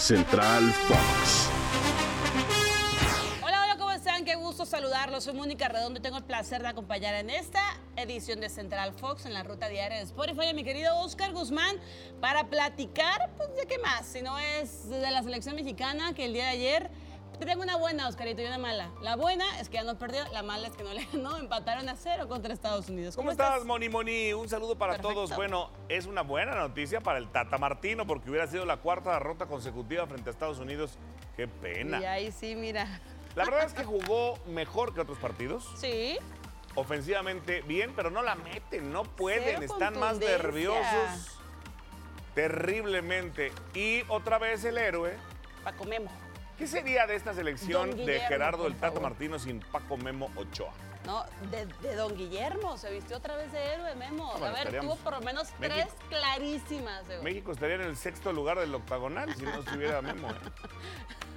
Central Fox. Hola, hola, ¿cómo están? Qué gusto saludarlos. Soy Mónica Redondo y tengo el placer de acompañar en esta edición de Central Fox en la ruta diaria de Spotify a mi querido Oscar Guzmán para platicar, pues, ¿de qué más? Si no es de la selección mexicana que el día de ayer te tengo una buena, Oscarito, y una mala. La buena es que ya no perdió, la mala es que no le ganó, empataron a cero contra Estados Unidos. ¿Cómo, estás, Moni Moni? Un saludo para todos. Bueno, es una buena noticia para el Tata Martino porque hubiera sido la cuarta derrota consecutiva frente a Estados Unidos. Qué pena. Y ahí sí, mira. La verdad es que jugó mejor que otros partidos. Sí. Ofensivamente bien, pero no la meten, no pueden, están más nerviosos. Terriblemente. Y otra vez el héroe. Paco Memo. ¿Qué sería de esta selección de Gerardo el favor. Martino sin Paco Memo Ochoa? No, de, de Don Guillermo, se vistió otra vez de héroe, Memo. Ah, bueno, a ver, tuvo por lo menos México- tres clarísimas. México estaría en el sexto lugar del octagonal si no estuviera Memo. ¿eh?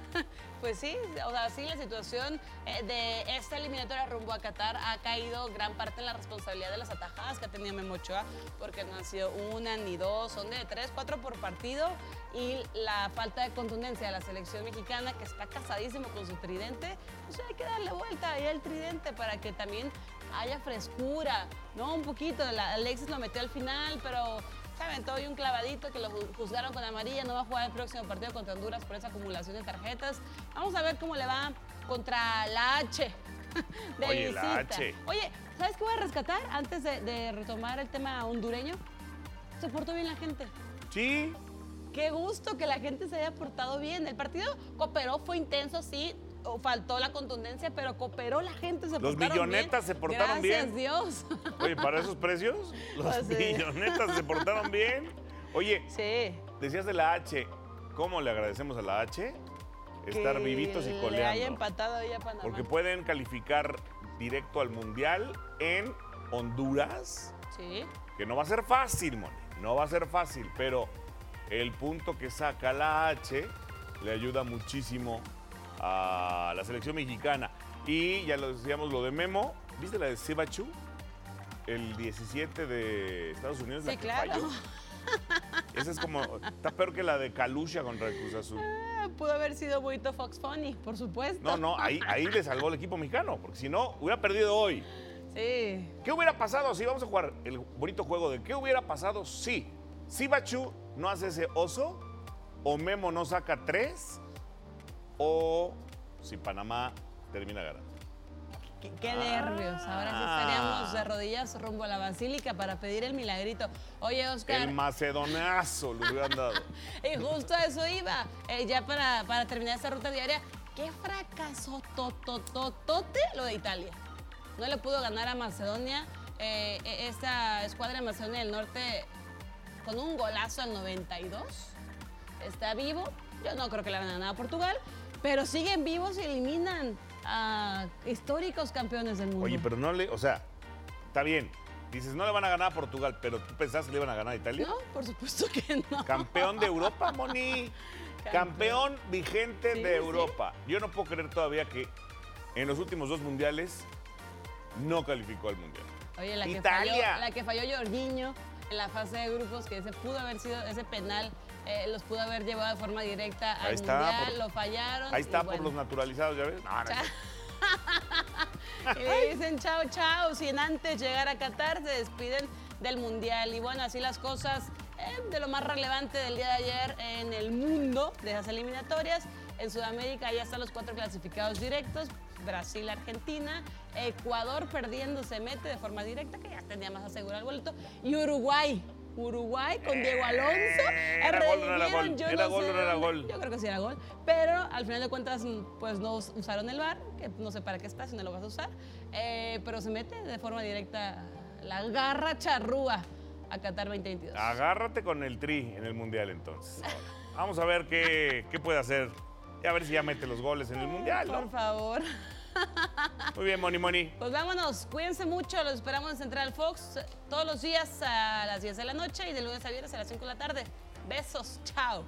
Pues sí, o sea, sí, la situación eh, de esta eliminatoria rumbo a Qatar ha caído gran parte en la responsabilidad de las atajadas que ha tenido Memo Ochoa, porque no han sido una ni dos, son de tres, cuatro por partido, y la falta de contundencia de la selección mexicana, que está casadísimo con su tridente, pues hay que darle vuelta ahí al tridente para que también haya frescura, ¿no? Un poquito, Alexis lo metió al final, pero se aventó hoy un clavadito que lo ju- juzgaron con amarilla, no va a jugar el próximo partido contra Honduras por esa acumulación de tarjetas. Vamos a ver cómo le va contra la H. De Oye, la visita. H. Oye, ¿sabes qué voy a rescatar antes de, de retomar el tema hondureño? Se portó bien la gente. Sí, Qué gusto que la gente se haya portado bien. El partido cooperó, fue intenso, sí. O Faltó la contundencia, pero cooperó la gente, se Los millonetas bien. se portaron Gracias bien. Dios. Oye, para esos precios, los Pues sí. millonetas se portaron bien. Oye, Sí. decías de la H. ¿Cómo le agradecemos a la H? Estar que vivitos y Le haya coleando. empatado ahí a Panamá. Porque pueden calificar directo al Mundial en Honduras, Sí. que no va a ser fácil, Moni. No va a ser fácil, pero el punto que saca la H le ayuda muchísimo a la selección mexicana. Y ya lo decíamos, lo de Memo. ¿Viste la de Sebachu? El 17 de Estados Unidos. la Sí, que claro. falló. Esa es como. Está peor que la de Kalusha contra el Cruz Azul. Ah, Pudo haber sido bonito Fox Funny, por supuesto. No, no, ahí, ahí le salvó el equipo mexicano, porque si no, hubiera perdido hoy. Sí. ¿Qué hubiera pasado si vamos a jugar el bonito juego de qué hubiera pasado si Sibachu no hace ese oso o Memo no saca tres o si Panamá termina ganando? Qué, qué nervios. Ahora sí Ah. estaríamos de rodillas rumbo a la basílica para pedir el milagrito. Oye, Oscar. El macedonazo le hubieran dado. Y justo a eso iba. Eh, ya para, para terminar esta ruta diaria, qué fracaso totototote lo de Italia. No le pudo ganar a Macedonia. Eh, eh, esta escuadra de Macedonia del Norte con un golazo al 92. Está vivo. Yo no creo que le van a ganar a Portugal. Pero siguen vivos y eliminan a históricos campeones del mundo. Oye, pero no le, o sea, está bien. Dices, no le van a ganar a Portugal, pero tú pensás que le iban a ganar a Italia. No, por supuesto que no. Campeón de Europa, Moni. Campeón vigente Sí, de sí. Europa. Yo no puedo creer todavía que en los últimos dos mundiales no calificó al mundial. Oye, la que, falló, la que falló Jorginho en la fase de grupos, que ese pudo haber sido, ese penal eh, los pudo haber llevado de forma directa al Ahí está, Mundial, por- lo fallaron. Ahí está por bueno, los naturalizados, ¿ya ves? No, no, y le dicen chao, chao, sin antes llegar a Qatar se despiden del Mundial. Y bueno, así las cosas eh, de lo más relevante del día de ayer en el mundo de las eliminatorias. En Sudamérica ya están los cuatro clasificados directos. Brasil, Argentina, Ecuador perdiendo se mete de forma directa, que ya tenía más asegurado el boleto, y Uruguay. Uruguay con Diego Alonso. Eh, ¿Era gol no era gol? yo ¿Era no gol sé o no era gol? Yo creo que sí era gol. Pero al final de cuentas, mm, pues no us- usaron el VAR, que no sé para qué está si no lo vas a usar. Eh, pero se mete de forma directa la garra charrúa a Qatar 2022. Agárrate con el tri en el mundial entonces. Vamos a ver qué, qué puede hacer. Y a ver si ya mete los goles en el mundial, Por favor. Muy bien, Moni Moni. Pues vámonos, cuídense mucho, los esperamos en Central Fox eh, todos los días a las 10 de la noche y de lunes a viernes a las 5 de la tarde. Besos, chao.